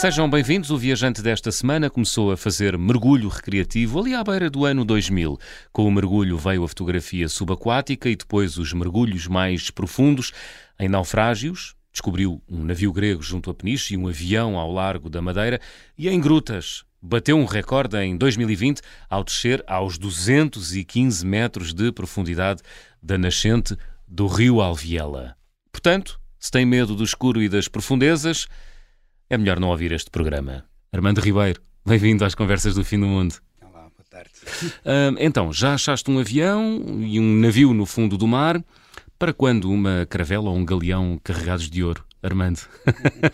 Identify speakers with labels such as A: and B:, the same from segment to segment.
A: Sejam bem-vindos. O viajante desta semana começou a fazer mergulho recreativo ali à beira do ano 2000. Com o mergulho veio a fotografia subaquática e depois os mergulhos mais profundos. Em naufrágios, descobriu um navio grego junto a Peniche e um avião ao largo da Madeira. E em grutas, bateu um recorde em 2020 ao descer aos 215 metros de profundidade da nascente do rio Alviela. Portanto, se tem medo do escuro e das profundezas, é melhor não ouvir este programa. Armando Ribeiro, bem-vindo às Conversas do Fim do Mundo.
B: Olá, boa tarde.
A: Uh, então, já achaste um avião e um navio no fundo do mar? Para quando uma caravela ou um galeão carregados de ouro? Armando.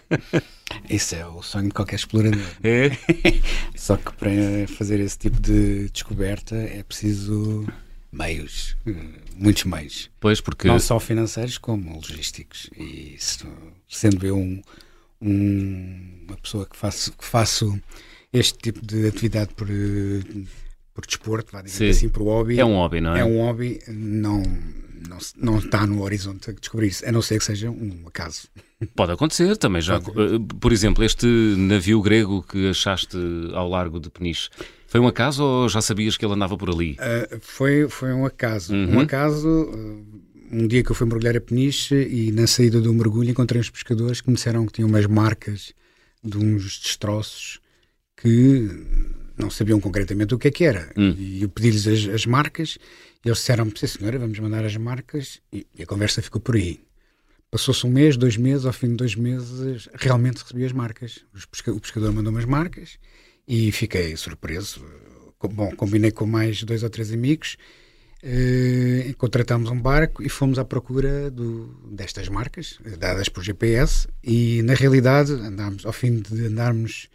B: Esse é o sonho de qualquer explorador.
A: É?
B: Só que para fazer esse tipo de descoberta é preciso meios, muitos meios.
A: Pois, porque.
B: Não só financeiros, como logísticos. E isso, sendo eu um, um, uma pessoa que faço, que faço este tipo de atividade por, por desporto, vá dizer assim, por hobby.
A: É um hobby, não é?
B: É um hobby, não, não, não está no horizonte a descobrir isso, a não ser que seja um acaso.
A: Pode acontecer também já. Eh, por exemplo, este navio grego que achaste ao largo de Peniche, foi um acaso ou já sabias que ele andava por ali?
B: Uh, foi, foi um acaso. Uhum. Um acaso. Uh, um dia que eu fui mergulhar a Peniche e na saída do mergulho encontrei uns pescadores que me disseram que tinham umas marcas de uns destroços que não sabiam concretamente o que é que era. Hum. E eu pedi-lhes as, as, marcas e eles disseram-me, sim senhora, vamos mandar as marcas e, e a conversa ficou por aí. Passou-se um mês, dois meses, ao fim de dois meses realmente recebi as marcas. Pesca, o pescador mandou-me as marcas e fiquei surpreso. Bom, combinei com mais dois ou três amigos Uh, contratámos um barco e fomos à procura do, destas marcas, dadas por GPS, e na realidade andámos, ao fim de andarmos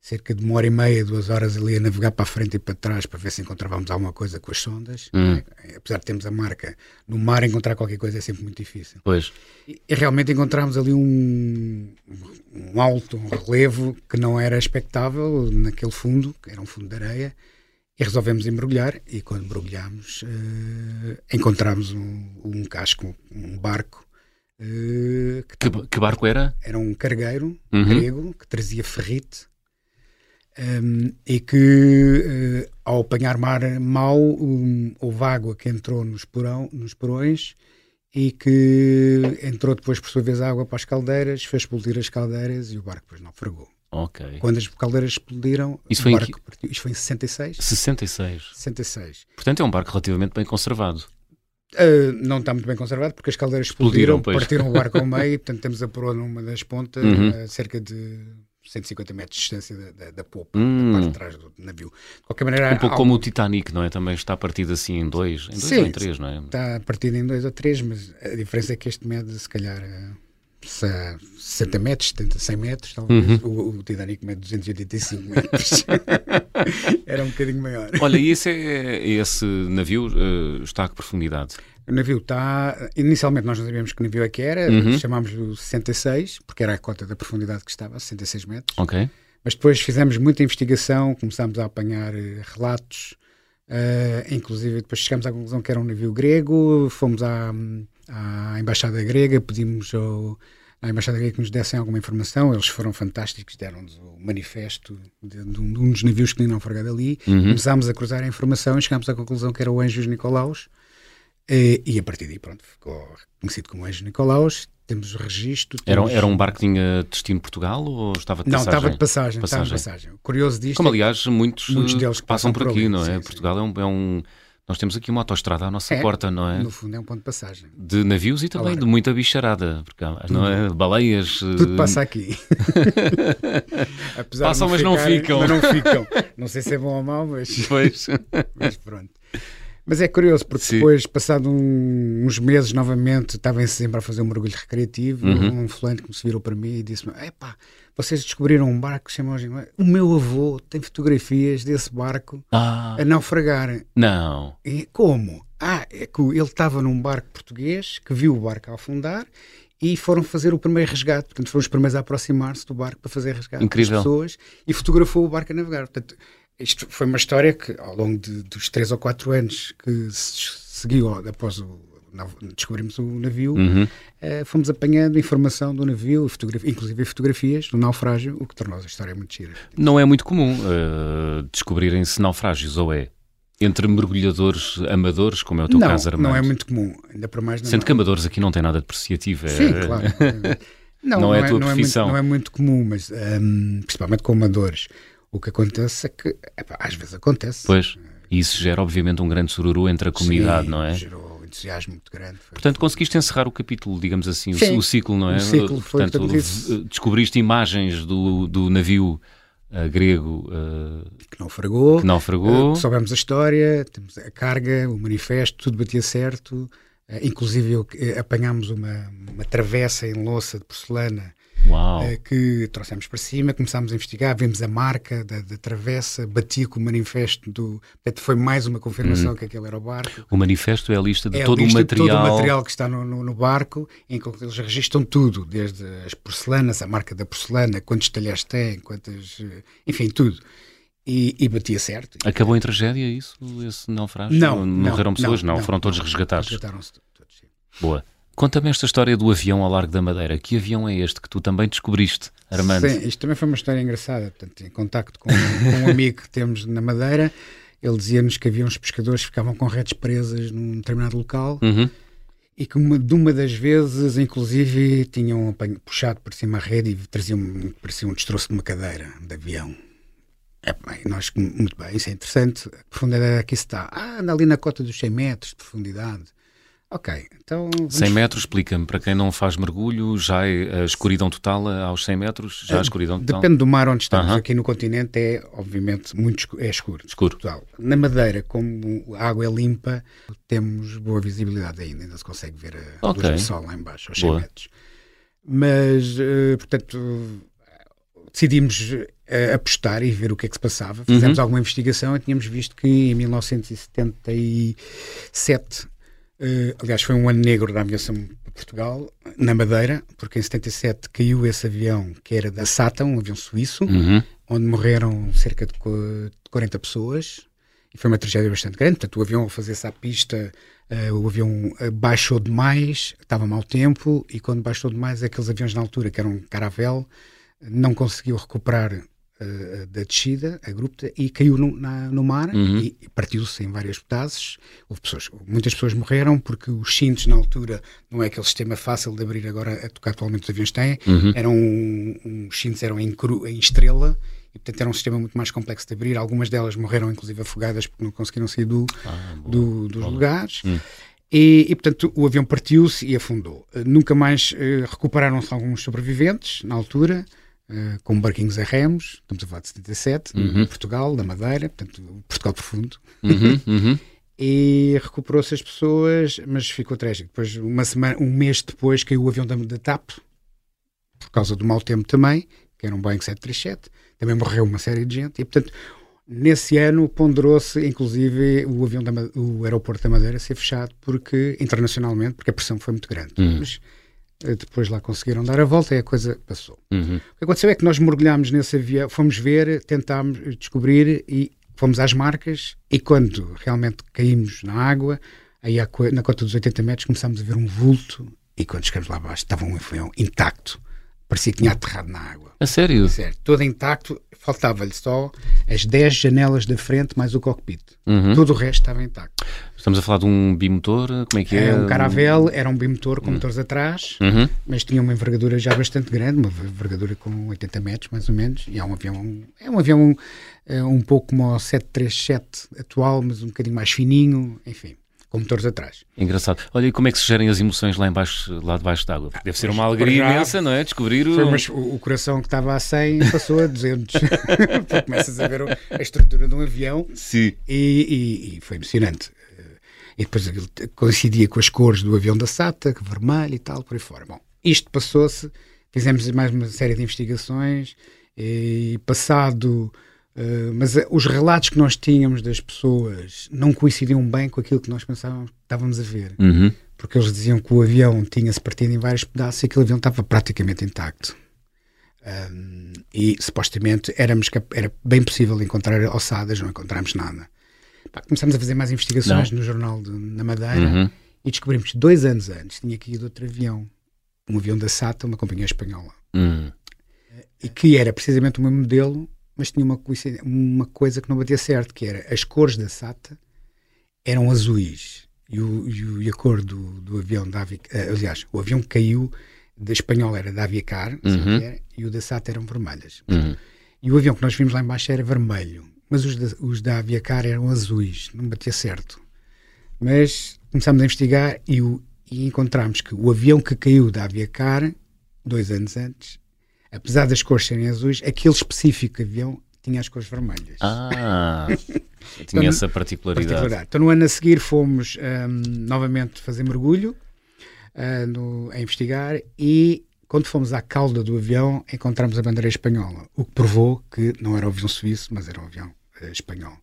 B: cerca de uma hora e meia, duas horas ali a navegar para a frente e para trás para ver se encontrávamos alguma coisa com as sondas. Hum. É, apesar de termos a marca, no mar encontrar qualquer coisa é sempre muito difícil.
A: Pois.
B: E, e realmente encontramos ali um, um alto, um relevo que não era expectável naquele fundo, que era um fundo de areia, e resolvemos embrulhar e quando mergulhámos uh, encontramos um, um, casco, um barco.
A: Uh, que, que, que, barco era?
B: Era um cargueiro uhum. grego que trazia ferrite um, ehm, e que uh, ao apanhar mar mau um, houve água que entrou nos, porão, nos porões e que entrou depois por sua vez água para as caldeiras, fez explodir as caldeiras e o barco depois naufragou.
A: Ok.
B: Quando as caldeiras explodiram,
A: Isso foi,
B: barco, em... Isto foi em 66?
A: 66.
B: 66.
A: Portanto, é um barco relativamente bem conservado.
B: Uh, não está muito bem conservado porque as caldeiras explodiram, explodiram partiram o barco ao meio, portanto temos a proa numa das pontas, uhum. a cerca de 150 metros de distância da, da, da popa, hum. da parte de trás do navio.
A: De qualquer maneira, um pouco como o Titanic, não é? Também está partido assim em dois, em dois Sim, ou em três, não é?
B: Está partido em dois ou três, mas a diferença é que este mede se calhar 60 metros, 70, 100 metros, talvez. Uhum. O, o Titanic mede 285 metros. Era um bocadinho maior.
A: Olha, e esse, é, esse navio uh, está a que profundidade?
B: O navio está. Inicialmente nós não sabíamos que navio é que era, uhum. chamámos-lhe 66, porque era a cota da profundidade que estava, 66 metros.
A: Ok.
B: Mas depois fizemos muita investigação, começámos a apanhar eh, relatos, uh, inclusive depois chegamos à conclusão que era um navio grego, fomos à à Embaixada Grega, pedimos ao, à Embaixada Grega que nos dessem alguma informação, eles foram fantásticos, deram-nos o manifesto de, de, um, de, um, dos navios que tinham naufragado ali, uhum. começámos a cruzar a informação e chegámos à conclusão que era o Anjos Nicolaus, e, e a partir daí, pronto, ficou conhecido como Anjos Nicolaus, temos o registro. Temos...
A: Era, era um barco que tinha destino Portugal ou estava de passagem?
B: Não, estava de passagem. passagem. Estava de passagem. Curioso disto.
A: Como, é aliás, muitos, muitos deles passam, passam por, aqui, ali, não é? Sim, Portugal sim. É, um, é um nós temos aqui uma autoestrada à nossa
B: é,
A: porta, não é?
B: No fundo é um ponto de passagem.
A: De navios e também de muita bicharada, porque não é? Baleias.
B: Tudo passa aqui.
A: Passam, mas não ficam.
B: Mas não ficam. Não sei se é bom ou mau, mas.
A: Pois.
B: mas pronto. Mas é curioso, porque Sim. depois, passado um, uns meses novamente, estava em sempre a fazer um mergulho recreativo. Uhum. Um fulano que me se virou para mim e disse-me: Epá, vocês descobriram um barco que chama O meu avô tem fotografias desse barco ah. a naufragar.
A: Não.
B: E como? Ah, é que ele estava num barco português que viu o barco afundar e foram fazer o primeiro resgate. Portanto, foram os primeiros a aproximar-se do barco para fazer resgate
A: Incrível.
B: das pessoas e fotografou o barco a navegar. Portanto, isto foi uma história que, ao longo de, dos três ou quatro anos que se seguiu após o, descobrimos o navio, uhum. uh, fomos apanhando informação do navio, fotografia, inclusive fotografias do naufrágio, o que tornou a história muito gira.
A: Não é muito comum uh, descobrirem-se naufrágios, ou é? Entre mergulhadores amadores, como é o teu
B: não,
A: caso, Armando?
B: Não, é muito comum, ainda para mais.
A: Sendo que amadores aqui não tem nada depreciativo. É...
B: Sim, claro. Não, não, não, é a tua não profissão. É muito, não é muito comum, mas um, principalmente com amadores. O que acontece é que, epá, às vezes acontece.
A: Pois. E isso gera, obviamente, um grande sururu entre a comunidade,
B: Sim,
A: não é?
B: gerou entusiasmo muito grande.
A: Portanto, conseguiste encerrar o capítulo, digamos assim,
B: Sim,
A: o, ciclo, não é?
B: O ciclo foi
A: Portanto, descobriste imagens do, do navio uh, grego uh,
B: que naufragou,
A: que naufragou.
B: Uh, soubemos a história, temos a carga, o manifesto, tudo batia certo. inclusive, apanhámos uma, uma travessa em louça de porcelana. Que trouxemos para cima, começámos a investigar, vimos a marca da, da travessa, batia com o manifesto do. Portanto, foi mais uma confirmação uhum. que aquele era o barco.
A: O manifesto é a lista de
B: é
A: todo
B: o material.
A: De todo
B: o material que está no, no, no, barco, em que eles registram tudo, desde as porcelanas, a marca da porcelana, quantos talheres tem, quantas. Enfim, tudo. E, e, batia certo.
A: Acabou em tragédia isso, esse naufrágio?
B: Não,
A: Morreram
B: não,
A: pessoas?
B: Não,
A: não, foram todos resgatados.
B: Resgataram-se todos, sim.
A: Boa. Conta-me esta história do avião ao Largo da Madeira. Que avião é este que tu também descobriste, Armando?
B: Sim, isto também foi uma história engraçada. Portanto, em contacto com, com um amigo que temos na Madeira, ele dizia-nos que havia uns pescadores que ficavam com redes presas num determinado local
A: uhum.
B: e que uma, de uma das vezes, inclusive, tinham puxado por cima a rede e traziam, parecia um destroço de uma cadeira de avião. É, bem, nós, muito bem, isso é interessante. A profundidade aqui está. Ah, anda ali na cota dos 100 metros de profundidade. Ok, então.
A: Vamos... 100 metros, explica-me, para quem não faz mergulho, já é a escuridão total aos 100 metros? Já a escuridão total?
B: Depende do mar onde estamos. Aqui no continente é, obviamente, muito escuro, é escuro.
A: Escuro.
B: Total. Na Madeira, como a água é limpa, temos boa visibilidade ainda, ainda se consegue ver a okay. luz do sol lá embaixo, aos 100 boa. metros. Mas, uh, portanto, decidimos uh, apostar e ver o que é que se passava. Fizemos uhum. alguma investigação e tínhamos visto que em 1977 Uh, aliás, foi um ano negro da aviação de Portugal, na Madeira, porque em 77 caiu esse avião que era da SATA, um avião suíço,
A: uhum.
B: onde morreram cerca de 40 pessoas. E foi uma tragédia bastante grande. Portanto, o avião, ao fazer-se à pista, uh, o avião uh, baixou demais, estava mau tempo, e quando baixou demais, aqueles aviões na altura, que eram caravel, não conseguiu recuperar uh, da descida, abrupta, e caiu no, na, no mar
A: uhum.
B: e, e partiu-se em várias pedaços. Houve pessoas, muitas pessoas morreram porque os cintos na altura não é aquele sistema fácil de abrir agora a tocar atualmente os aviões têm,
A: uhum.
B: eram os cintos eram em, cru, em estrela e portanto era um sistema muito mais complexo de abrir. Algumas delas morreram inclusive afogadas porque não conseguiram sair do,
A: ah,
B: do dos lugares.
A: Hum.
B: E, e, portanto o avião partiu-se e afundou. Nunca mais uh, recuperaram-se alguns sobreviventes na altura uh, com barquinhos a remos, estamos a falar de 77,
A: uhum.
B: Portugal, da Madeira, portanto, Portugal profundo.
A: Uhum, uhum.
B: e recuperou-se as pessoas, mas ficou trágico. Depois, uma semana, um mês depois, caiu o avião da, da TAP, por causa do mau tempo também, que era um Boeing 737, também morreu uma série de gente, e portanto, nesse ano ponderou-se, inclusive, o avião da, o aeroporto da Madeira ser fechado, porque, internacionalmente, porque a pressão foi muito grande.
A: Uhum.
B: Mas, eh, depois lá conseguiram dar a volta e a coisa passou.
A: Uhum.
B: O que aconteceu é que nós mergulhámos nesse avião, fomos ver, tentámos descobrir e fomos às marcas e quando realmente caímos na água, aí na cota dos 80 metros começámos a ver um vulto e quando chegamos lá abaixo estava um avião intacto, parecia que tinha aterrado na água.
A: A sério?
B: Sério, todo intacto, faltava-lhe só as 10 janelas da frente mais o cockpit.
A: Uhum.
B: Todo o resto estava intacto.
A: Estamos a falar de um bimotor, como é que é?
B: É um caravel, era um bimotor com uhum. motores atrás,
A: uhum.
B: mas tinha uma envergadura já bastante grande, uma envergadura com 80 metros mais ou menos, e é um avião, é um avião é um pouco como o 737 atual, mas um bocadinho mais fininho, enfim com motores atrás.
A: Engraçado. Olha, e como é que se gerem as emoções lá, embaixo, lá debaixo d'água? Deve ser uma alegria imensa, não é? Descobrir o...
B: Foi, mas o, o coração que estava a 100 passou a 200. Porque começas a ver a estrutura de um avião
A: Sim.
B: E, e, e foi emocionante. E depois coincidia com as cores do avião da SATA, vermelho e tal, por aí fora. Bom, isto passou-se, fizemos mais uma série de investigações e passado Uh, mas uh, os relatos que nós tínhamos das pessoas não coincidiam bem com aquilo que nós pensávamos que estávamos a ver.
A: Uhum.
B: Porque eles diziam que o avião tinha-se partido em vários pedaços e aquele avião estava praticamente intacto. Um, e supostamente éramos, era bem possível encontrar ossadas, não encontramos nada. Pá, começamos a fazer mais investigações
A: não.
B: no jornal de, na Madeira
A: uhum.
B: E descobrimos dois anos antes tinha caído outro avião, um avião da SATA, uma companhia espanhola,
A: Hum.
B: e que era precisamente o mesmo modelo, mas tinha uma, uma coisa que não batia certo, que era as cores da SATA eram azuis e, o, e, o- e a cor do, do avião da Avic, eh, aliás, o avião que caiu da espanhola era da Aviacar
A: Uhum.
B: era, e o da SATA eram vermelhas.
A: Uhum.
B: E o avião que nós vimos lá embaixo era vermelho, mas os da, os da Aviacar eram azuis, não batia certo. Mas começámos a investigar e, o, e encontramos que o avião que caiu da Aviacar, dois anos antes, apesar das cores serem azuis, aquele específico avião tinha as cores vermelhas.
A: Ah, tinha
B: Então,
A: essa particularidade.
B: Particularidade. Então, no ano a seguir, fomos ahm, novamente fazer mergulho ah, no- a investigar e, quando fomos à cauda do avião, encontramos a bandeira espanhola, o que provou que não era o avião suíço, mas era o avião espanhol.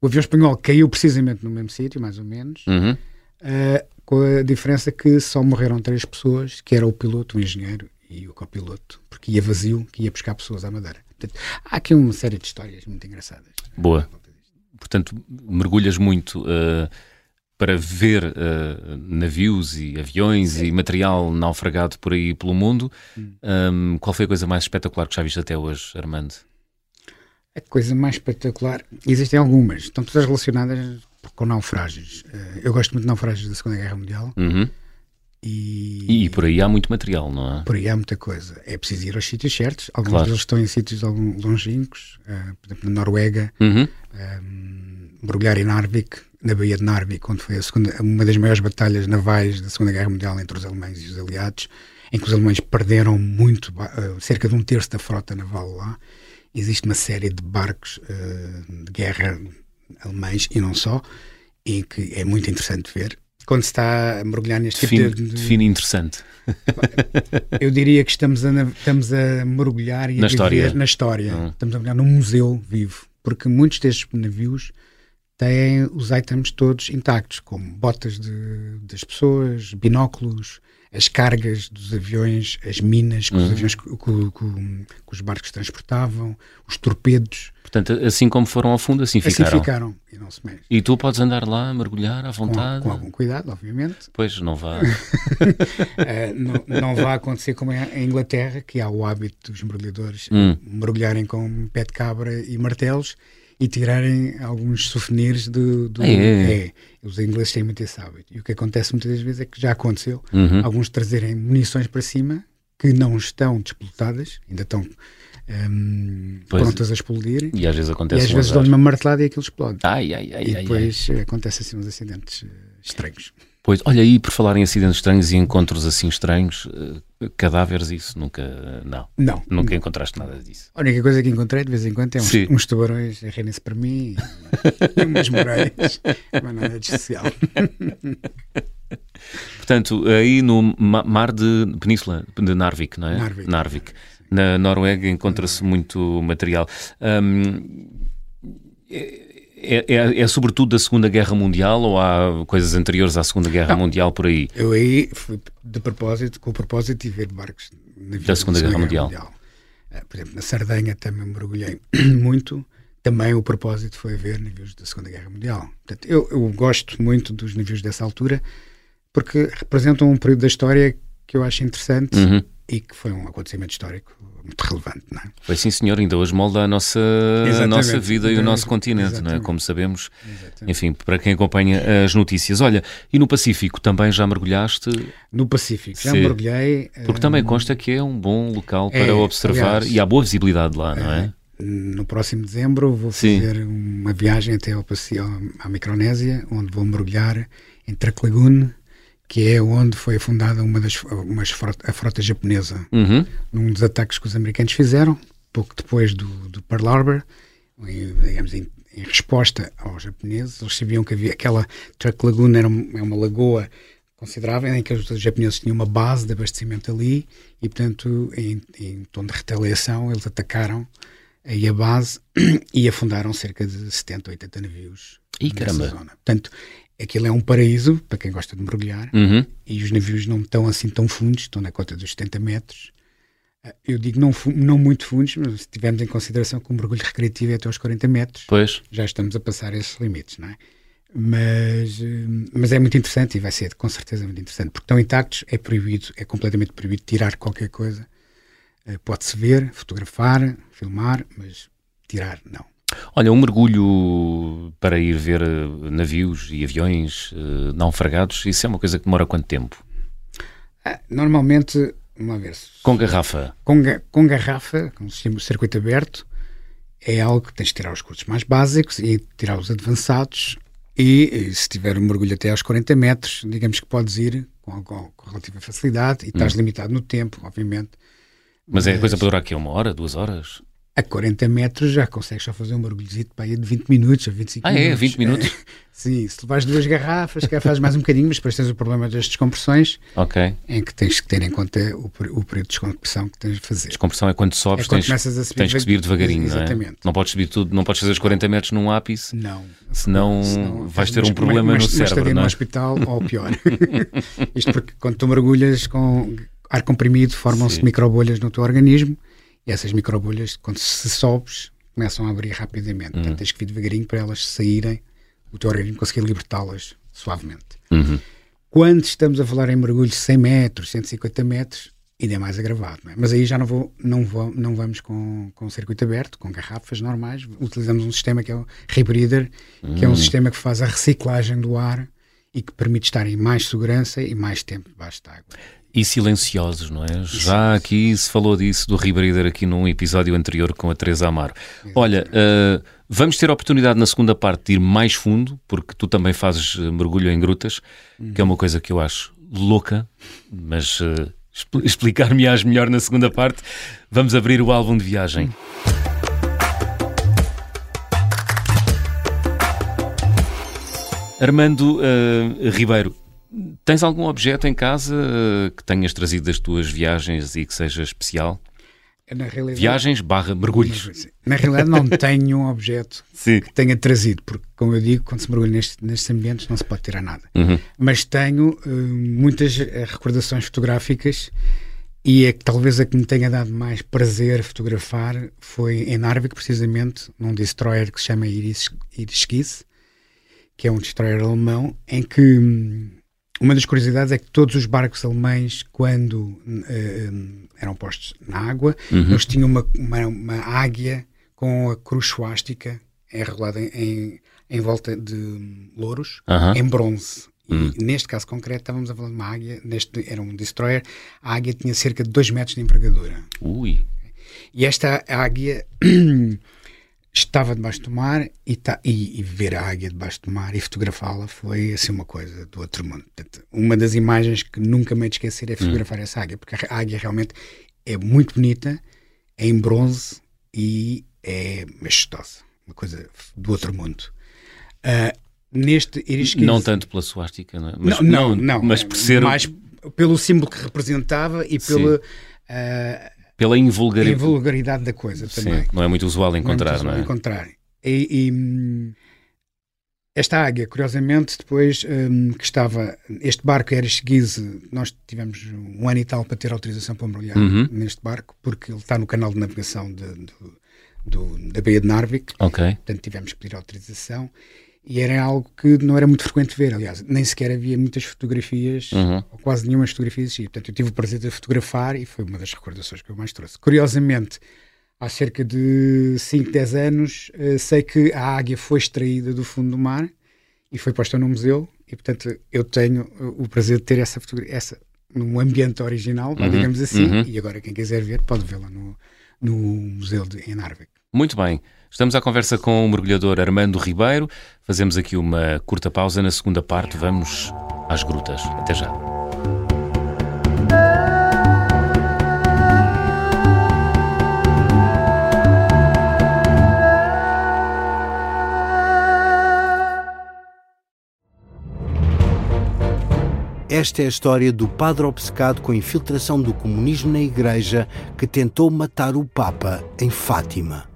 B: O avião espanhol caiu precisamente no mesmo sítio, mais ou menos,
A: Uhum.
B: ah, com a diferença que só morreram três pessoas, que era o piloto, o engenheiro e o copiloto, porque ia vazio, que ia buscar pessoas à madeira. Portanto, há aqui uma série de histórias muito engraçadas.
A: Boa. Portanto, mergulhas muito eh, para ver eh, navios e aviões e material naufragado por aí pelo mundo.
B: Hum.
A: Ahm, qual foi a coisa mais espetacular que já viste até hoje, Armando?
B: A coisa mais espetacular, existem algumas, estão todas relacionadas com naufrágios. Eh, Eu gosto muito de naufrágios da Segunda Guerra Mundial
A: Uhum.
B: e,
A: E, por aí há muito material, não é?
B: por aí há muita coisa. É preciso ir aos sítios certos. Alguns
A: Claro.
B: deles estão em sítios longínquos, eh, por exemplo, na Noruega,
A: Uhum.
B: um, mergulhar em Narvik, na Baía de Narvik, onde foi a segunda, uma das maiores batalhas navais da Segunda Guerra Mundial entre os alemães e os aliados, em que os alemães perderam muito, eh, cerca de um terço da frota naval lá. Existe uma série de barcos eh, de guerra alemães e não só, e que é muito interessante ver. Quando se está a mergulhar neste
A: Define,
B: tipo de, de-
A: define interessante.
B: eu diria que estamos a, estamos a mergulhar e
A: Na
B: a viver
A: história.
B: na história.
A: Hum.
B: Estamos a mergulhar num museu vivo, porque muitos destes navios têm os itens todos intactos, como botas de, das pessoas, binóculos, as cargas dos aviões, as minas que, os,
A: Uhum.
B: aviões, que, que- que- os barcos transportavam, os torpedos,
A: Portanto, assim como foram ao fundo, assim
B: assim
A: ficaram.
B: ficaram e não se mexem.
A: E tu podes andar lá, mergulhar à
B: Com,
A: vontade.
B: com algum cuidado, obviamente.
A: Pois, não vá.
B: Eh, não, não vai acontecer como é em Inglaterra, que há o hábito dos mergulhadores
A: Hum.
B: mergulharem com pé de cabra e martelos e tirarem alguns souvenirs do. do
A: Ah, é?
B: Os ingleses têm muito esse hábito. E o que acontece muitas das vezes é que já aconteceu
A: Uhum.
B: alguns trazerem munições para cima que não estão despoletadas, ainda estão
A: Pois.
B: prontas a explodir.
A: E às vezes
B: E
A: acontece
B: às
A: um
B: vezes dão-lhe uma martelada e aquilo explode.
A: Ai, ai, ai,
B: e depois eh, acontece assim uns acidentes eh, estranhos.
A: Pois, olha aí, por falar em acidentes estranhos e encontros assim estranhos, eh, cadáveres, isso nunca. Não.
B: Não,
A: Nunca encontraste nada disso.
B: A única coisa que encontrei de vez em quando é uns,
A: Sim.
B: uns tubarões a rirem-se para mim e umas moreias, mas nada de especial.
A: Portanto, aí no ma- mar de Península de Narvik, não é?
B: Narvik.
A: Narvik. Na Noruega encontra-se muito material. Hum, é, é- é sobretudo da Segunda Guerra Mundial ou há coisas anteriores à Segunda Guerra Mundial por aí?
B: Eu aí fui de propósito, com o propósito de ver barcos navios
A: Da Segunda Guerra Mundial.
B: Eh, Por exemplo, na Sardenha também mergulhei muito. Também o propósito foi ver navios da Segunda Guerra Mundial. Portanto, eu, eu gosto muito dos navios dessa altura porque representam um período da história que eu acho interessante
A: Uhum.
B: E que foi um acontecimento histórico muito relevante. Não é?
A: Foi sim, senhor, ainda hoje molda a nossa, a nossa vida e o nosso continente, não é? Como sabemos,
B: Exatamente.
A: enfim, para quem acompanha as notícias. Olha, e no Pacífico também já mergulhaste?
B: No Pacífico, já
A: Sim.
B: mergulhei.
A: Porque
B: eh,
A: também consta que é um bom local
B: É,
A: para observar
B: aliás,
A: e há boa visibilidade lá, não é?
B: No próximo dezembro vou
A: Sim.
B: fazer uma viagem até ao- à Micronésia, onde vou mergulhar em Traclagoon, que é onde foi fundada uma das umas frota, a frota japonesa,
A: Uhum.
B: num dos ataques que os americanos fizeram, pouco depois do, do Pearl Harbor, em, digamos, em, em resposta aos japoneses. Eles sabiam que havia aquela Traclagoon era um- é uma lagoa considerável em que os japoneses tinham uma base de abastecimento ali e, portanto, em, em tom de retaliação, eles atacaram aí a base e afundaram cerca de 70, 80 navios nessa
A: caramba.
B: zona. Portanto, aquilo é um paraíso para quem gosta de mergulhar
A: Uhum.
B: e os navios não estão assim tão fundos, estão na cota dos 70 metros. Ah, Eu digo não, não muito fundos, mas se tivermos em consideração que o mergulho recreativo é até aos 40 metros,
A: Pois.
B: já estamos a passar esses limites, não é? Mas, mas é muito interessante e vai ser com certeza muito interessante, porque estão intactos, é proibido, é completamente proibido tirar qualquer coisa. Uh, Pode-se ver, fotografar, filmar, mas tirar não.
A: Olha, um mergulho para ir ver eh, navios e aviões uh, naufragados, isso é uma coisa que demora quanto tempo?
B: Ah, normalmente, uma vez.
A: Com garrafa?
B: Com, com garrafa, com o circuito aberto, é algo que tens de tirar os cursos mais básicos e tirar os avançados. E, e se tiver um mergulho até aos 40 metros, digamos que podes ir com, com, com relativa facilidade e estás hum. limitado no tempo, obviamente.
A: Mas, Mas é coisa para durar aqui uma hora, duas horas?
B: A 40 metros já consegues só fazer um mergulhozinho para ir de 20 minutos a 25
A: ah,
B: minutos.
A: Ah, é? 20 minutos?
B: sim, se levares duas garrafas, que fazes mais um bocadinho, mas depois tens o problema das descompressões,
A: ok
B: em que tens que ter em conta o, o período de descompressão que tens de fazer.
A: Descompressão é quando sobes, é quando tens, a subir tens que subir devagarinho, exatamente. não é? Não podes subir tudo, não podes fazer os 40 metros num ápice,
B: não.
A: Senão, senão vais ter um problema uma, no cérebro, não é?
B: no hospital ou pior. Isto porque quando tu mergulhas com ar comprimido, formam-se microbolhas no teu organismo e essas microbolhas, quando se sobes, começam a abrir rapidamente. Uhum. Portanto, tens que vir devagarinho para elas saírem, o teu organismo conseguir libertá-las suavemente.
A: Uhum.
B: Quando estamos a falar em mergulhos de 100 metros, 150 metros, ainda é mais agravado. É? Mas aí já não, vou, não, vou, não vamos com, com circuito aberto, com garrafas normais. Utilizamos um sistema que é o Rebreather, uhum. que é um hum. sistema que faz a reciclagem do ar e que permite estar em mais segurança e mais tempo debaixo de água
A: e silenciosos, não é? Já aqui se falou disso do Ribeider aqui num episódio anterior com a Teresa Amaro. Olha, uh, vamos ter a oportunidade na segunda parte de ir mais fundo, porque tu também fazes eh, mergulho em grutas, que é uma coisa que eu acho louca, mas uh, explicar-me-ás melhor na segunda parte. Vamos abrir o álbum de viagem. Armando uh, Ribeiro, Tens algum objeto em casa eh, que tenhas trazido das tuas viagens e que seja especial?
B: Na realidade,
A: Viagens barra mergulhos.
B: Na realidade não tenho um objeto que tenha trazido, porque como eu digo, quando se mergulha neste, nestes ambientes não se pode tirar nada.
A: Uhum.
B: Mas tenho uh, muitas eh, recordações fotográficas e é que talvez a que me tenha dado mais prazer fotografar foi em Narvik, precisamente, num destroyer que se chama Iris, Iris que é um destroyer alemão, em que hum, uma das curiosidades é que todos os barcos alemães, quando uh, eram postos na água, uhum. eles tinham uma, uma, uma, águia com a cruz suástica enrolada em, em, em volta de louros,
A: uhum.
B: em bronze. E uhum. neste caso concreto, estávamos a falar de uma águia, neste, era um destroyer, a águia tinha cerca de 2 metros de envergadura.
A: Ui!
B: E esta águia estava debaixo do mar e, tá, e, e, ver a águia debaixo do mar e fotografá-la foi assim uma coisa do outro mundo. Portanto, uma das imagens que nunca me de esquecer é hum. fotografar hum. essa águia, porque a águia realmente é muito bonita, é em bronze e é majestosa. Uma coisa do outro mundo. Uh, neste
A: Não tanto pela suástica, não é?
B: Mas, não, não, não,
A: Mas por ser...
B: Mais pelo símbolo que representava e pela... Uh,
A: pela invulgaridade.
B: invulgaridade da coisa também.
A: Sim, não é muito usual encontrar, não é? Muito usual
B: não é? encontrar. E, e, esta águia, curiosamente, depois um, que estava. Este barco era Guise, nós tivemos um ano e tal para ter autorização para mergulhar uhum. neste barco, porque ele está no canal de navegação de, de, do, da Baía de Narvik.
A: Ok.
B: Portanto, tivemos que pedir autorização e era algo que não era muito frequente ver, aliás, nem sequer havia muitas fotografias,
A: uhum.
B: ou quase nenhuma fotografia existia. Portanto, eu tive o prazer de fotografar e foi uma das recordações que eu mais trouxe. Curiosamente, há cerca de 5, 10 anos, uh, sei que a águia foi extraída do fundo do mar e foi posta no museu, e portanto eu tenho o prazer de ter essa fotografia, essa num ambiente original, uhum. digamos assim, uhum. e agora quem quiser ver pode vê-la no, no Museu de Enarvik.
A: Muito bem. Estamos à conversa com o mergulhador Armando Ribeiro. Fazemos aqui uma curta pausa. Na segunda parte, vamos às grutas. Até já.
C: Esta é a história do padre obcecado com a infiltração do comunismo na Igreja que tentou matar o Papa em Fátima.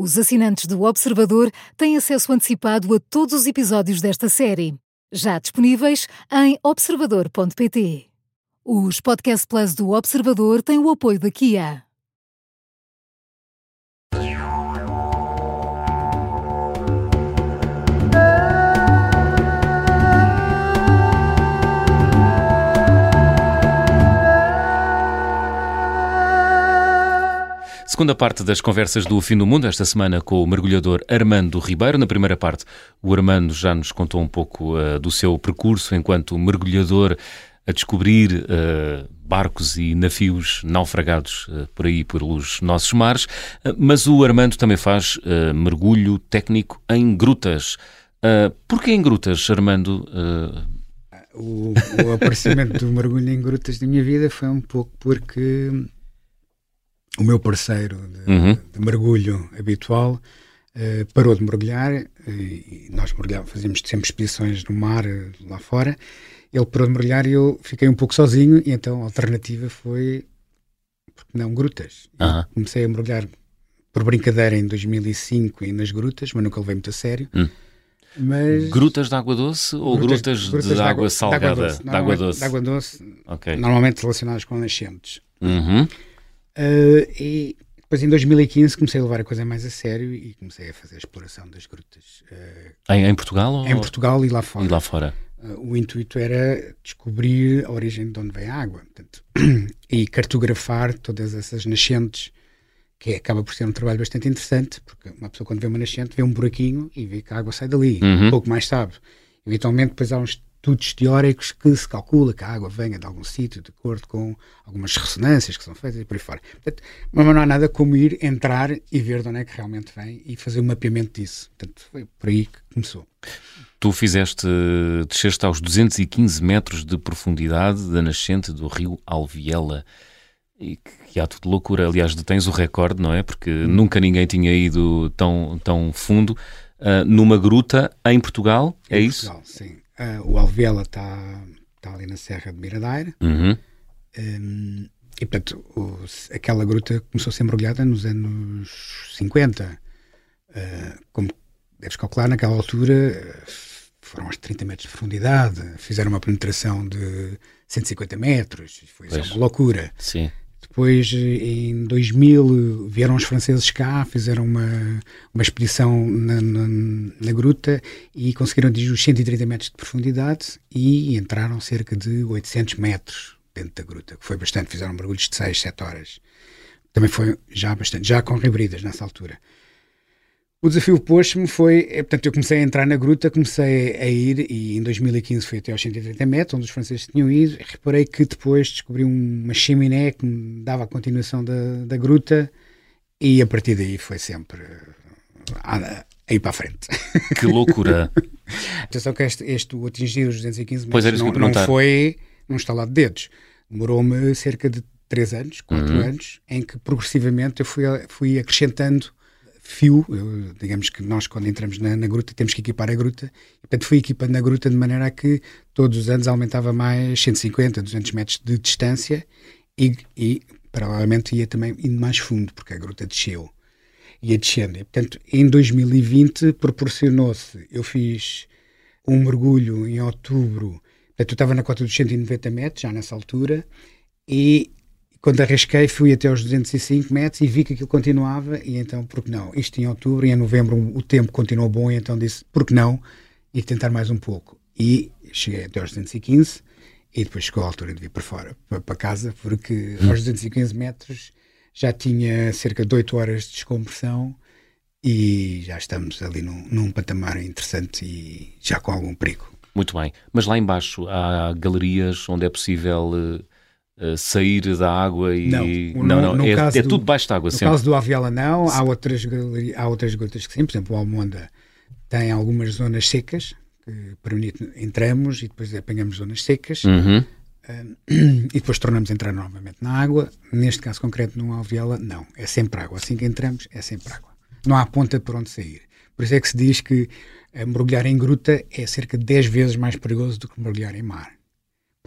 D: Os assinantes do Observador têm acesso antecipado a todos os episódios desta série, já disponíveis em observador.pt. Os Podcast Plus do Observador têm o apoio da Kia.
A: Segunda parte das conversas do Fim do Mundo, esta semana com o mergulhador Armando Ribeiro. Na primeira parte, o Armando já nos contou um pouco uh, do seu percurso enquanto mergulhador a descobrir uh, barcos e navios naufragados uh, por aí pelos nossos mares, mas o Armando também faz mergulho técnico em grutas. Uh, Porquê em grutas, Armando?
B: O, o aparecimento do mergulho em grutas da minha vida foi um pouco porque o meu parceiro de, uhum. de mergulho habitual uh, parou de mergulhar e nós mergulhávamos, fazíamos sempre expedições no mar eh, lá fora. Ele parou de mergulhar e eu fiquei um pouco sozinho e então a alternativa foi porque não grutas. Uhum. Comecei a mergulhar por brincadeira em 2005 e nas grutas, mas nunca levei muito a sério. Uhum.
A: Mas... Grutas de água doce ou grutas, grutas de, de, água, salgada?
B: De água doce. De água doce, okay. normalmente relacionadas com nascentes. Uhum. Uh, e depois em 2015 comecei a levar a coisa mais a sério e comecei a fazer a exploração das grutas.
A: Uh, em, em, Portugal? Ou...
B: Em Portugal e lá fora.
A: E lá fora.
B: Uh, o intuito era descobrir a origem de onde vem a água portanto, e cartografar todas essas nascentes, que acaba por ser um trabalho bastante interessante, porque uma pessoa quando vê uma nascente vê um buraquinho e vê que a água sai dali, uhum. um pouco mais sabe. Eventualmente depois há uns estudos teóricos que se calcula que a água venha de algum sítio, de acordo com algumas ressonâncias que são feitas e por aí fora. Portanto, mas não há nada como ir, entrar e ver de onde é que realmente vem e fazer um mapeamento disso. Portanto, foi por aí que começou.
A: Tu fizeste, desceste aos 215 metros de profundidade da nascente do rio Alviela. E que ato de loucura. Aliás, tens o recorde, não é? Porque hum. nunca ninguém tinha ido tão, tão fundo uh, numa gruta em Portugal,
B: em
A: é
B: Portugal, isso? Sim. Uh, o Alvela está tá ali na Serra de Miradeira. Uhum. Um, e, portanto, o, aquela gruta começou a ser mergulhada nos anos 50. Uh, ah, como deves calcular, naquela altura foram aos 30 metros de profundidade, fizeram uma penetração de 150 metros, foi uma loucura.
A: Sim.
B: Depois, em 2000, vieram os franceses cá, fizeram uma, uma expedição na, na, na gruta e conseguiram atingir os 130 metros de profundidade e entraram cerca de 800 metros dentro da gruta, que foi bastante, fizeram mergulhos de 6, 7 horas. Também foi já bastante, já com ribridas nessa altura. O desafio pôs-me foi, é, portanto, eu comecei a entrar na gruta, comecei a ir e em 2015 fui até aos 130 metros, onde os franceses tinham ido. Reparei que depois descobri uma chaminé que me dava a continuação da, da gruta e a partir daí foi sempre a, a ir para a frente.
A: Que loucura!
B: Atenção que este, este o atingir os 215 metros não, não foi num estalar de dedos. Demorou-me cerca de 3 anos, 4 uhum. anos, em que progressivamente eu fui, fui acrescentando fio, digamos que nós quando entramos na, na, gruta temos que equipar a gruta, e portanto fui equipando a gruta de maneira a que todos os anos aumentava mais 150, 200 metros de distância e, e paralelamente ia também indo mais fundo, porque a gruta desceu, ia descendo. E, portanto, em 2020 proporcionou-se, eu fiz um mergulho em outubro, portanto eu estava na cota dos 190 metros, já nessa altura, e quando arrisquei, fui até aos 205 metros e vi que aquilo continuava, e então, por que não? Isto em outubro e em novembro o tempo continuou bom, e então disse, por que não? E tentar mais um pouco. E cheguei até aos 215 e depois chegou a altura de vir para fora, para, casa, porque hum. aos 215 metros já tinha cerca de 8 horas de descompressão e já estamos ali num, num patamar interessante e já com algum perigo.
A: Muito bem. Mas lá embaixo há galerias onde é possível uh, sair da água e.
B: Não,
A: não, não, não é, é, tudo baixo de água.
B: No sempre. caso do Aviala, não. Há outras, há outras grutas que sim. Por exemplo, o Almonda tem algumas zonas secas que permite entramos e depois apanhamos zonas secas. Uhum. Uh, e depois tornamos a entrar novamente na água. Neste caso concreto, no Alviela, não. É sempre água. Assim que entramos, é sempre água. Não há ponta por onde sair. Por isso é que se diz que eh, mergulhar em gruta é cerca de 10 vezes mais perigoso do que mergulhar em mar.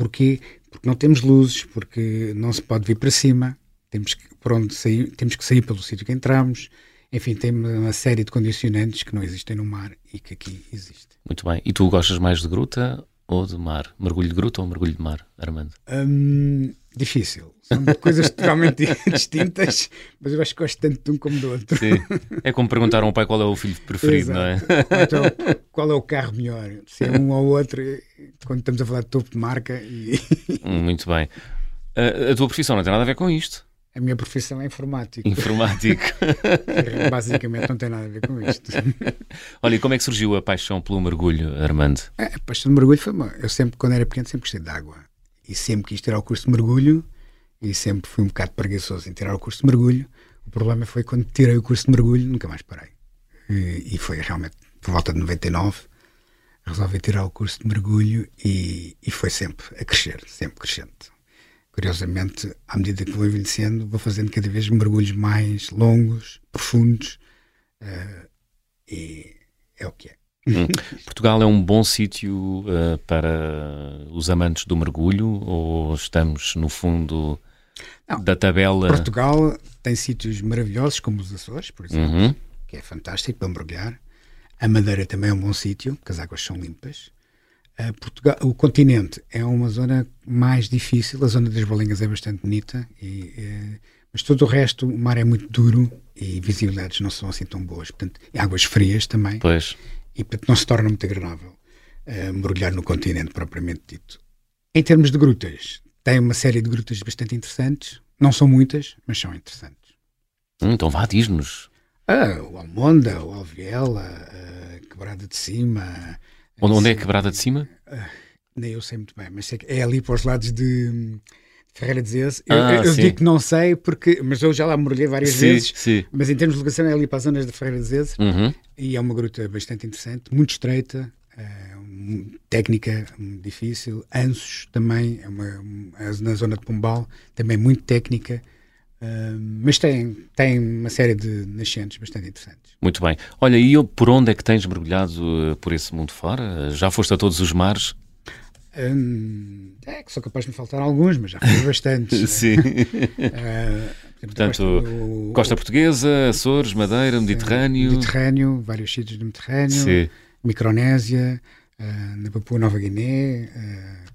B: Porquê? Porque não temos luzes, porque não se pode vir para cima, temos que, por onde sair, temos que sair pelo sítio que entramos. Enfim, tem uma série de condicionantes que não existem no mar e que aqui existem.
A: Muito bem. E tu gostas mais de gruta ou de mar? Mergulho de gruta ou mergulho de mar, Armando?
B: Hum, difícil. São coisas totalmente distintas, mas eu acho que gosto tanto de um como do outro.
A: Sim. É como perguntar a um pai qual é o filho preferido, não é?
B: Então, qual é o carro melhor? Se é um ou outro, quando estamos a falar de topo de marca. E...
A: Hum, muito bem. A, a tua profissão não tem nada a ver com isto.
B: A minha profissão é informático.
A: Informático.
B: Basicamente não tem nada a ver com isto.
A: Olha, e como é que surgiu a paixão pelo mergulho, Armando?
B: A paixão do mergulho foi uma... Eu sempre, quando era pequeno, sempre gostei de água. E sempre quis tirar o curso de mergulho e sempre fui um bocado preguiçoso em tirar o curso de mergulho. O problema foi quando tirei o curso de mergulho, nunca mais parei. E, e foi realmente por volta de 99 resolvi tirar o curso de mergulho e, e foi sempre a crescer, sempre crescente curiosamente, à medida que vou envelhecendo, vou fazendo cada vez mergulhos mais longos, profundos, uh, e é o que é.
A: Hum. Portugal é um bom sítio uh, para os amantes do mergulho ou estamos no fundo Não, da tabela?
B: Portugal tem sítios maravilhosos como os Açores, por exemplo, uhum. que é fantástico para mergulhar. A Madeira também é um bom sítio, porque as águas são limpas. Portugal, o continente é uma zona mais difícil, a zona das bolinhas é bastante bonita, e, é, mas todo o resto, o mar é muito duro e visibilidades não são assim tão boas. Portanto, águas frias também.
A: Pois.
B: E portanto não se torna muito agradável uh, mergulhar no continente propriamente dito. Em termos de grutas, tem uma série de grutas bastante interessantes. Não são muitas, mas são interessantes.
A: Hum, então vá, diz-nos.
B: Ah, o Almonda, o Alviela, a Quebrada de Cima,
A: Onde, onde é a quebrada de cima? Uh,
B: nem eu sei muito bem, mas é ali para os lados de Ferreira de Zez. Eu, ah, eu digo que não sei, porque, mas eu já lá mergulhei várias
A: sim,
B: vezes.
A: Sim.
B: Mas em termos de locação é ali para as zonas de Ferreira de Zez. Uhum. E é uma gruta bastante interessante, muito estreita, uh, técnica difícil. Ansos também, é uma, na zona de Pombal, também muito técnica. Uh, mas tem, tem uma série de nascentes bastante interessantes.
A: Muito bem. Olha, e por onde é que tens mergulhado uh, por esse mundo fora? Já foste a todos os mares?
B: Hum, é que sou capaz de me faltar alguns, mas já fui bastante.
A: Sim. Uh, Portanto, do... Costa Portuguesa, Açores, Madeira, Mediterrâneo.
B: Mediterrâneo, vários sítios do Mediterrâneo, Sim. Micronésia, uh, na Papua Nova Guiné, uh,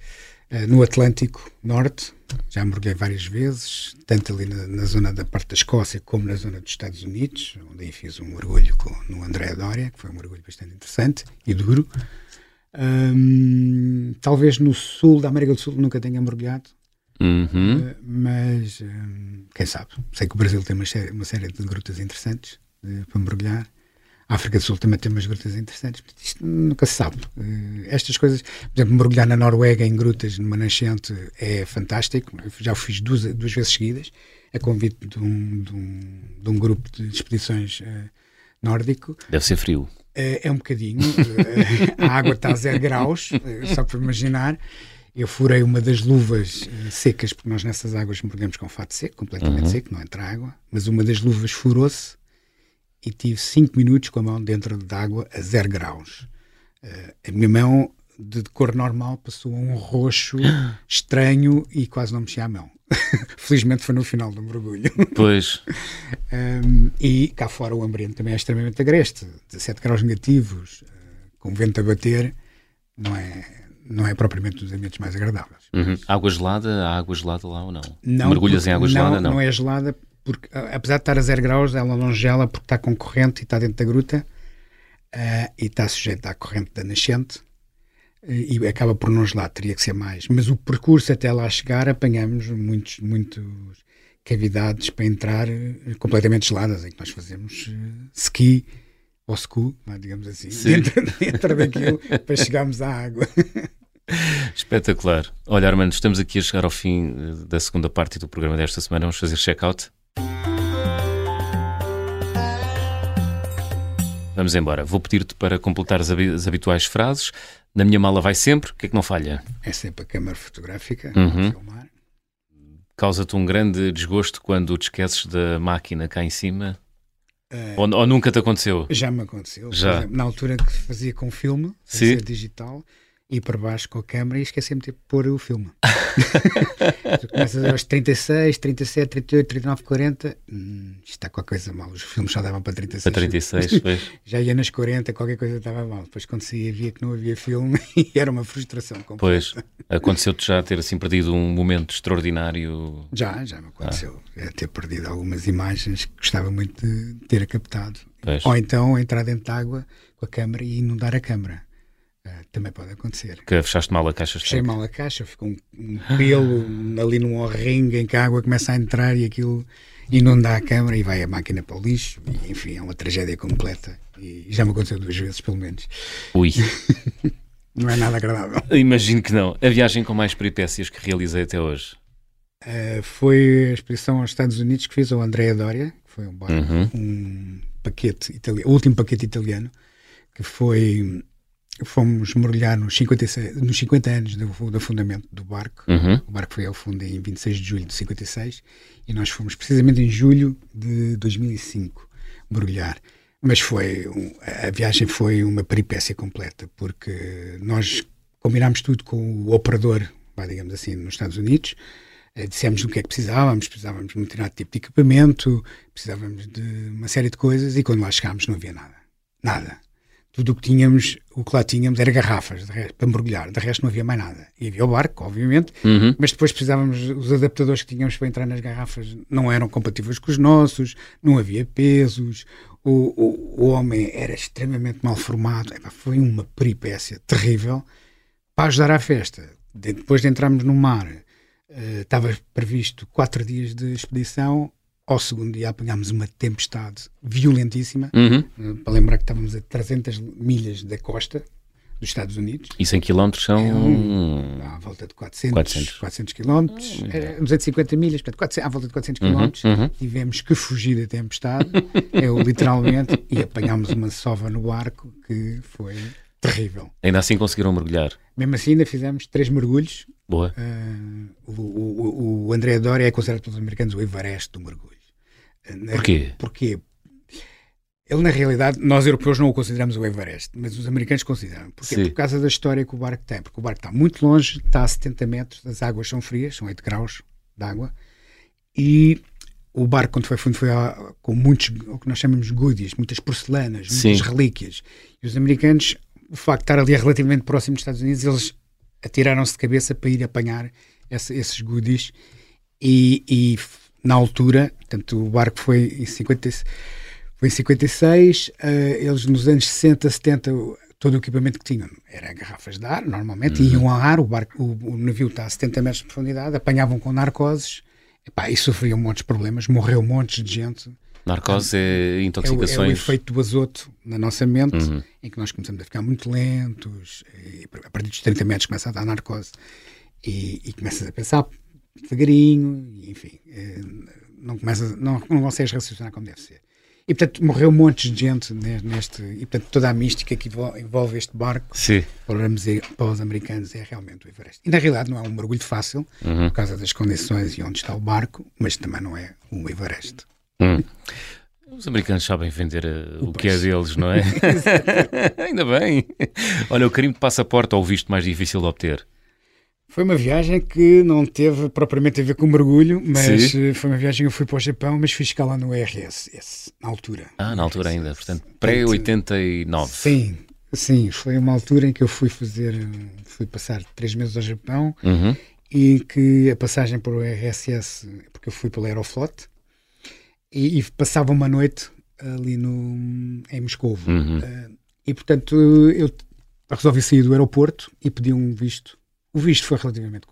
B: no Atlântico Norte, já mergulhei várias vezes, tanto ali na, na, zona da parte da Escócia como na zona dos Estados Unidos, onde aí fiz um mergulho com, no André Doria, que foi um mergulho bastante interessante e duro. Um, talvez no sul da América do Sul nunca tenha mergulhado,
A: uhum. uh,
B: mas um, quem sabe? Sei que o Brasil tem uma série, uma série de grutas interessantes uh, para mergulhar. A África do Sul também tem umas grutas interessantes, isto nunca se sabe. Uh, estas coisas, por exemplo, mergulhar na Noruega em grutas numa nascente é fantástico. Eu já o fiz duas, duas vezes seguidas, a convite de um, de um, de um grupo de expedições uh, nórdico.
A: Deve ser frio.
B: Uh, é um bocadinho. a água está a zero graus, só para imaginar. Eu furei uma das luvas secas, porque nós nessas águas mergulhamos com fato seco, completamente uhum. seco, não entra água, mas uma das luvas furou-se e tive 5 minutos com a mão dentro d'água a 0 graus. Uh, a minha mão de, de, cor normal passou a um roxo estranho e quase não mexia a mão. Felizmente foi no final do mergulho.
A: Pois.
B: um, e cá fora o ambiente também é extremamente agreste. 17 graus negativos, uh, com vento a bater, não é, não é propriamente dos ambientes mais agradáveis.
A: Uhum. Água gelada? Há água gelada lá ou não? não Mergulhas em água gelada?
B: Não, não é gelada porque apesar de estar a zero graus, ela não gela porque está com corrente e está dentro da gruta uh, e está sujeita à corrente da nascente uh, e acaba por não gelar, teria que ser mais. Mas o percurso até lá chegar, apanhamos muitos, muitos cavidades para entrar uh, completamente geladas, em que nós fazemos ski ou scu, digamos assim, dentro, dentro daquilo para chegarmos à água.
A: Espetacular. Olha, Armando, estamos aqui a chegar ao fim da segunda parte do programa desta semana. Vamos fazer check-out. Vamos embora. Vou pedir-te para completar as, as, habituais frases. Na minha mala vai sempre. O que é que não falha?
B: É sempre a câmara fotográfica,
A: uhum. filmar. Causa-te um grande desgosto quando te esqueces da máquina cá em cima? Uh, ou, ou, nunca te aconteceu?
B: Já me aconteceu.
A: Já.
B: Exemplo, na altura que fazia com filme, fazia Sim. digital, e para baixo com a câmera e esqueci-me de pôr o filme. tu começas aos 36, 37, 38, 39, 40. Hum, isto está qualquer coisa mal. Os filmes só davam para 36.
A: Para 36, pois.
B: Já ia nas 40, qualquer coisa estava mal. Depois quando saía via que não havia filme e era uma frustração completa.
A: Pois. Aconteceu-te já ter assim perdido um momento extraordinário?
B: Já, já me aconteceu. Ah. É ter perdido algumas imagens que gostava muito de ter captado. Pois. Ou então entrar dentro de água com a câmera e inundar a câmera. Uh, também pode acontecer.
A: Que fechaste mal a caixa?
B: Fechei mal a caixa, ficou um, um pelo ali num ringue em que a água começa a entrar e aquilo inunda a câmara e vai a máquina para o lixo. E, enfim, é uma tragédia completa. E já me aconteceu duas vezes, pelo menos.
A: Ui.
B: não é nada agradável.
A: Imagino que não. A viagem com mais peripécias que realizei até hoje?
B: Uh, foi a expedição aos Estados Unidos que fiz ao Andrea Doria, que foi um, barco, uhum. um paquete italiano, o último paquete italiano, que foi fomos mergulhar nos 56, nos 50 anos do, do fundamento do barco. Uhum. O barco foi ao fundo em 26 de julho de 56 e nós fomos precisamente em julho de 2005 mergulhar. Mas foi a viagem foi uma peripécia completa porque nós combinámos tudo com o operador, digamos assim, nos Estados Unidos. Eh, dissemos o que é que precisávamos, precisávamos de um determinado tipo de equipamento, precisávamos de uma série de coisas e quando lá chegámos não havia nada. Nada tudo o que tínhamos, o que lá tínhamos era garrafas resto, para mergulhar, de resto não havia mais nada. E havia o barco, obviamente, uhum. mas depois precisávamos, os adaptadores que tínhamos para entrar nas garrafas não eram compatíveis com os nossos, não havia pesos, o, o, o homem era extremamente mal formado, foi uma peripécia terrível para ajudar à festa. depois de entrarmos no mar, uh, estava previsto quatro dias de expedição, ao segundo dia apanhámos uma tempestade violentíssima, uhum. Eh, para lembrar que estávamos a 300 milhas da costa dos Estados Unidos.
A: E 100 km são... É um,
B: à volta de 400, 400. 400 km, é, 250 milhas, portanto, 400, à volta de 400 km. Uhum, uhum. Tivemos que fugir da tempestade, eu literalmente, e apanhámos uma sova no barco que foi terrível.
A: Ainda assim conseguiram mergulhar?
B: Mesmo assim ainda fizemos três mergulhos.
A: Boa. Uh,
B: o, o, o André Doria é considerado pelos americanos o Everest do mergulho.
A: Porquê?
B: Porque ele, na realidade, nós europeus não o consideramos o Everest, mas os americanos consideram. Porque por causa da história que o barco tem. Porque o barco está muito longe, está a 70 metros, as águas são frias, são 8 graus de água, e o barco, quando foi fundo, foi a, com muitos, o que nós chamamos de goodies, muitas porcelanas, muitas Sim. relíquias. E os americanos, o facto de estar ali relativamente próximo dos Estados Unidos, eles atiraram-se de cabeça para ir apanhar esse, esses goodies e, e na altura, portanto, o barco foi em, 50, foi em 56, uh, eh, eles nos anos 60, 70, todo o equipamento que tinham era garrafas de ar, normalmente, uhum. iam ao ar, o, barco, o, o, navio está a 70 metros de profundidade, apanhavam com narcoses, epá, e sofriam muitos problemas, morreu um monte de gente.
A: Narcose é intoxicações. É
B: o, é o efeito do azoto na nossa mente, uhum. em que nós começamos a ficar muito lentos, a partir dos 30 metros começa a dar narcose e, e começas a pensar devagarinho, enfim, eh, não, começa, não, não consegues raciocinar como deve ser. E portanto morreu um monte de gente neste. E portanto toda a mística que envolve este barco
A: Sim.
B: Para, para os americanos é realmente o Everest. E na realidade não é um mergulho fácil, uhum. por causa das condições e onde está o barco, mas também não é o Everest.
A: Hum. Os americanos sabem vender uh, o, o que é deles, não é? Ainda bem. Olha, o carimbo de passaporte ou o visto mais difícil de obter?
B: Foi uma viagem que não teve propriamente a ver com mergulho, mas Sim. Eh, foi uma viagem que eu fui para o Japão, mas fui escalar no RS, na altura.
A: Ah, na altura ainda, portanto, pré-89.
B: Sim, sim, foi uma altura em que eu fui fazer, fui passar três meses ao Japão uhum. e que a passagem para o RSS, porque eu fui pela Aeroflot, e, e passava uma noite ali no, em Moscou. Uhum. Uh, e portanto eu resolvi sair do aeroporto e pedi um visto o visto foi relativamente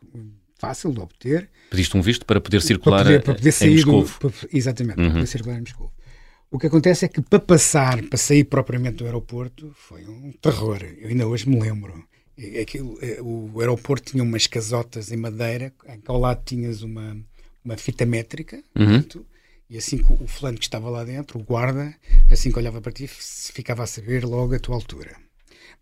B: fácil de obter.
A: Pediste um visto para poder circular para poder, para poder sair em Moscou.
B: Exatamente, uhum. para poder circular em Moscou. O que acontece é que para passar, para sair propriamente do aeroporto, foi um terror. Eu ainda hoje me lembro. Aquilo, é, o aeroporto tinha umas casotas em madeira, ao lado tinhas uma, uma fita métrica, uhum. portanto, e assim que o fulano que estava lá dentro, o guarda, assim que olhava para ti, ficava a saber logo a tua altura.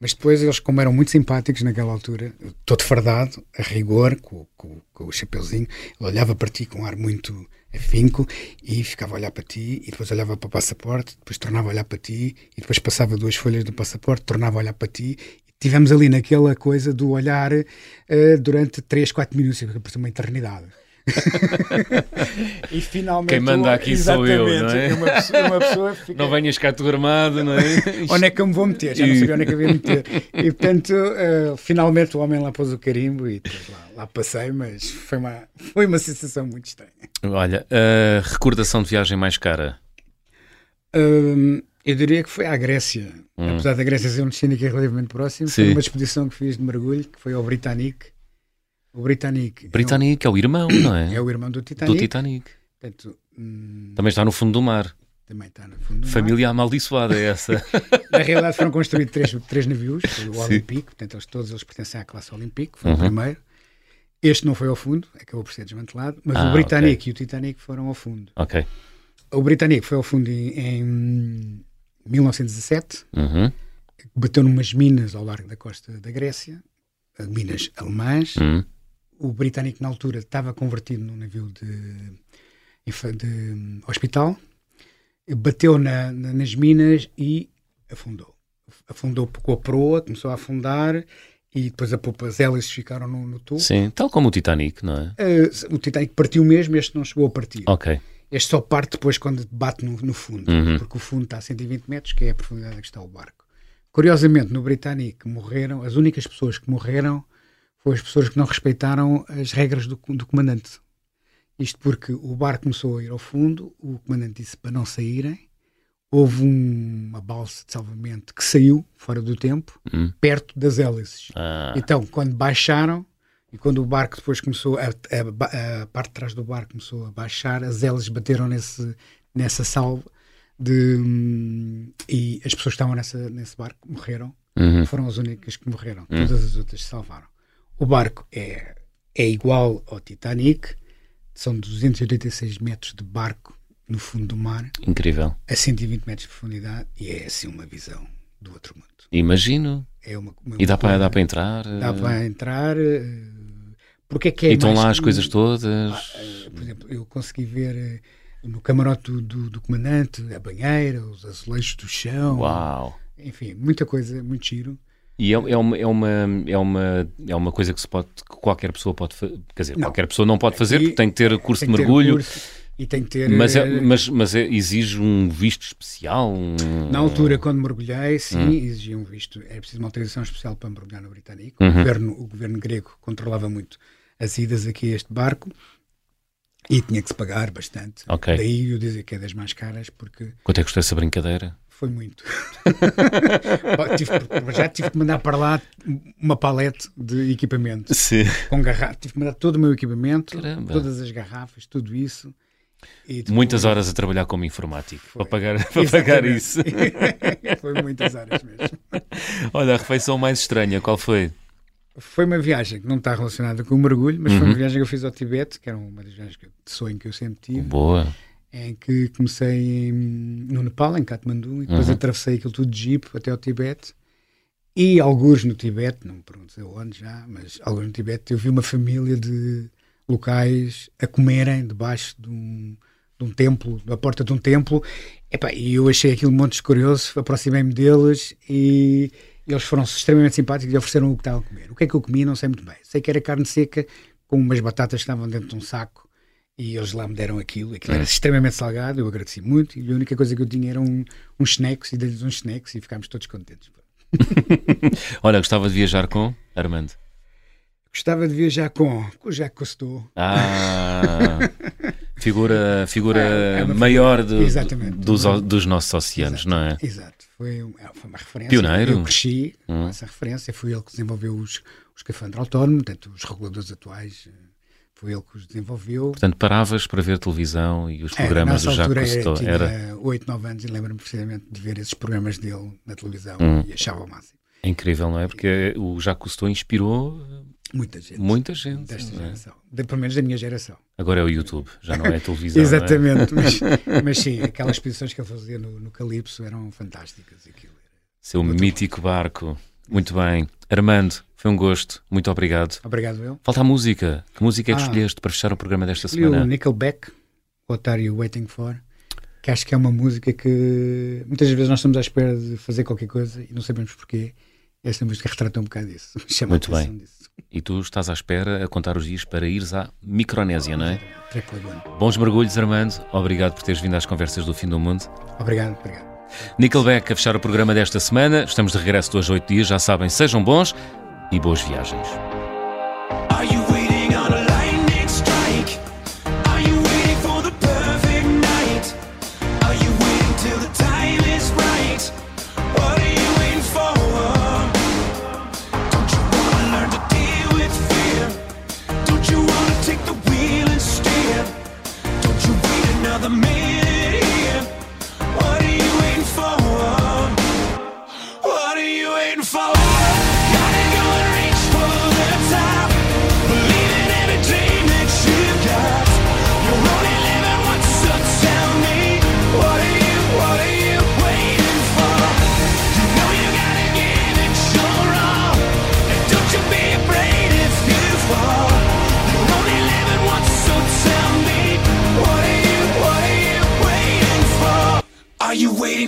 B: Mas depois eles, como eram muito simpáticos naquela altura, todo fardado, a rigor, com, com, com o chapeuzinho, ele olhava para ti com um ar muito afinco, e ficava a olhar para ti, e depois olhava para o passaporte, depois tornava a olhar para ti, e depois passava duas folhas do passaporte, tornava a olhar para ti, tivemos ali naquela coisa do olhar uh, durante 3, 4 minutos, por uma eternidade.
A: e finalmente. Quem manda aqui sou eu, não é? Uma pessoa, uma pessoa fica... Não venhas cá tu armado, não é?
B: onde é que eu me vou meter? Já não sabia onde é que eu ia meter. E portanto, uh, finalmente o homem lá pôs o carimbo e lá, lá, passei, mas foi uma, foi uma sensação muito estranha.
A: Olha, a recordação de viagem mais cara?
B: Uh, eu diria que foi à Grécia. Hum. Apesar da Grécia ser um destino aqui relativamente próximo, Sim. foi uma expedição que fiz de mergulho, que foi ao Britannique o Britannic.
A: Britannic é, um, é o irmão, não é?
B: É o irmão do Titanic.
A: Do Titanic.
B: Portanto, hum,
A: também está no fundo do mar.
B: Também está no fundo do
A: Família mar. amaldiçoada é essa.
B: Na realidade foram construídos três, três navios, o Olympique, portanto eles, todos eles pertencem à classe Olympique, foi uhum. o primeiro. Este não foi ao fundo, acabou por ser desmantelado, mas ah, o Britannic okay. e o Titanic foram ao fundo.
A: Ok.
B: O Britannic foi ao fundo em, em 1917, uhum. bateu numas minas ao largo da costa da Grécia, minas alemãs, uhum o britânico na altura estava convertido num navio de, de hospital, bateu na, na, nas minas e afundou. Afundou com a proa, começou a afundar e depois a popa, as hélices ficaram no, no topo.
A: Sim, tal como o Titanic, não é?
B: Uh, o Titanic partiu mesmo, este não chegou a partir.
A: Ok.
B: Este só parte depois quando bate no, no fundo, uhum. porque o fundo está a 120 metros, que é a profundidade que está o barco. Curiosamente, no Britannic morreram, as únicas pessoas que morreram foram as pessoas que não respeitaram as regras do, do comandante. Isto porque o barco começou a ir ao fundo, o comandante disse para não saírem, houve um, uma balsa de salvamento que saiu fora do tempo, hum. perto das hélices. Ah. Então, quando baixaram, e quando o barco depois começou, a, a, a, parte de trás do barco começou a baixar, as hélices bateram nesse, nessa salva de, hum, e as pessoas que estavam nessa, nesse barco morreram. Uhum. Foram as únicas que morreram. Uhum. Todas as outras se salvaram. O barco é, é igual ao Titanic, são 286 metros de barco no fundo do mar.
A: Incrível.
B: A 120 metros de profundidade e é assim uma visão do outro mundo.
A: Imagino.
B: É uma, uma
A: e dá para, dá para entrar?
B: Dá eh, para entrar. Eh, porque é que é
A: e estão lá as coisas todas? Ah,
B: eh, por exemplo, eu consegui ver no camarote do, do, do, comandante a banheira, os azulejos do chão.
A: Uau!
B: Enfim, muita coisa, muito giro.
A: E é, é, uma, é, uma, é, uma, é uma coisa que, se pode, que qualquer pessoa pode fazer. Quer dizer, não. qualquer pessoa não pode fazer porque tem que ter curso de mergulho. Curso
B: e tem que ter.
A: Mas, é, mas, mas é, exige um visto especial? Um...
B: Na altura, quando mergulhei, sim, hum. exigia um visto. Era preciso uma autorização especial para mergulhar no Britânico. Uhum. O, governo, o governo grego controlava muito as idas aqui a este barco. E tinha que se pagar bastante.
A: Okay.
B: Daí eu dizer que é das mais caras, porque.
A: Quanto é que custou essa brincadeira?
B: Foi muito. tive, já tive que mandar para lá uma palete de equipamento.
A: Sim.
B: Com garrafa. Tive que mandar todo o meu equipamento, Caramba. todas as garrafas, tudo isso.
A: Depois... Muitas horas a trabalhar como informático para pagar, para pagar isso.
B: foi muitas horas mesmo.
A: Olha, a refeição mais estranha, qual foi?
B: Foi uma viagem que não está relacionada com o mergulho, mas uhum. foi uma uhum. viagem que eu fiz ao Tibete, que era uma das viagens de sonho que eu sempre tive.
A: Boa
B: em que comecei no Nepal, em Katmandu, e depois uhum. atravessei aquilo tudo de jeep até ao Tibete. E alguns no Tibete, não me perguntes onde já, mas alguns no Tibete, eu vi uma família de locais a comerem debaixo de um, de um templo, da porta de um templo. E eu achei aquilo muito curioso, aproximei-me deles e eles foram extremamente simpáticos e ofereceram o que estavam a comer. O que é que eu comi, não sei muito bem. Sei que era carne seca com umas batatas que estavam dentro de um saco e eles lá me deram aquilo. Aquilo era hum. extremamente salgado, eu agradeci muito. E a única coisa que eu tinha eram um, uns snacks e dei-lhes uns snacks e ficámos todos contentes.
A: Olha, gostava de viajar com Armando?
B: Gostava de viajar com, com o Jacques Cousteau.
A: Ah, figura, figura é, é maior do, dos, dos nossos oceanos,
B: exato,
A: não é?
B: Exato, foi, é, foi uma referência.
A: Pioneiro.
B: Eu cresci hum. com essa referência, foi ele que desenvolveu os, os escafandros autónomos, portanto, os reguladores atuais foi ele que os desenvolveu.
A: Portanto, paravas para ver televisão e os programas do Jacques Cousteau.
B: Era, tinha 8, 9 anos e lembro-me precisamente de ver esses programas dele na televisão hum. e achava o máximo.
A: É incrível, não é? Porque o Jacques Cousteau inspirou
B: muita gente.
A: Muita gente.
B: Desta é? geração. De, pelo menos da minha geração.
A: Agora é o YouTube, já não é a televisão. É?
B: Exatamente, é? mas, mas, sim, aquelas exposições que ele fazia no, no Calypso eram fantásticas. Aquilo
A: Seu mítico bom. barco. Muito bem. Armando, foi um gosto. Muito obrigado.
B: Obrigado, eu.
A: Falta a música. Que música é que ah, escolheste para fechar o programa desta semana?
B: O Nickelback, What Are You Waiting For? Que acho que é uma música que muitas vezes nós estamos à espera de fazer qualquer coisa e não sabemos porquê. Esta música retrata um bocado isso.
E: Chama Muito bem. Disso. E tu estás à espera a contar os dias para ires à Micronésia, não é? Bons mergulhos, Armando. Obrigado por teres vindo às conversas do fim do mundo.
B: Obrigado, obrigado.
E: Nickelback a fechar o programa desta semana. Estamos de regresso hoje oito dias. Já sabem, sejam bons e boas viagens.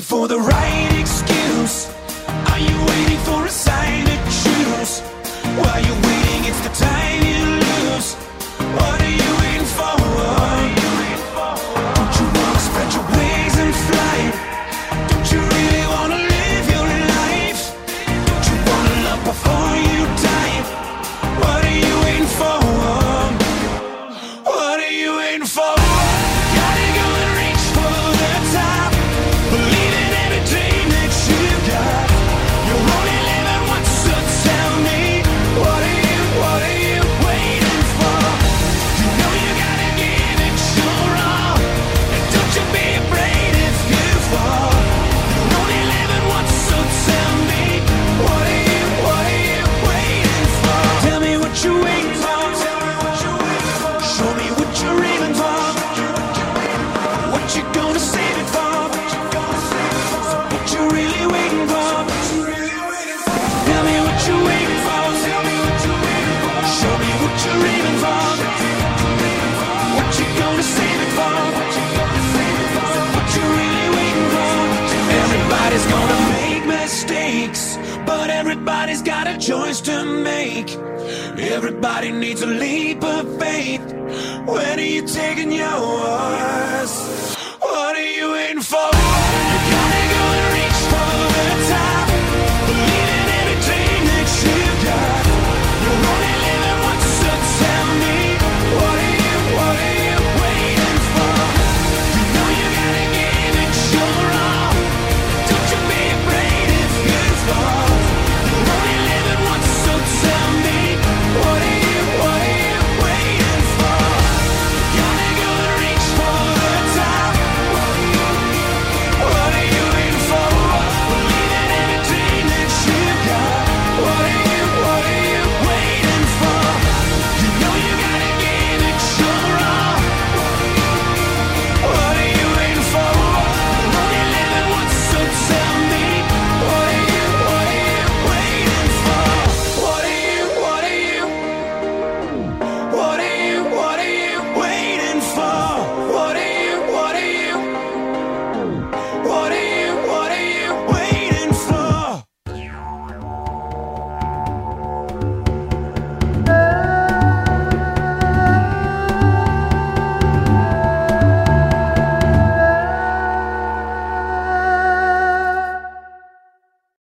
E: For the right excuse? Are you waiting for a sign to choose? While you're waiting, it's the time you lose. Everybody needs a leap of faith. When are you taking yours?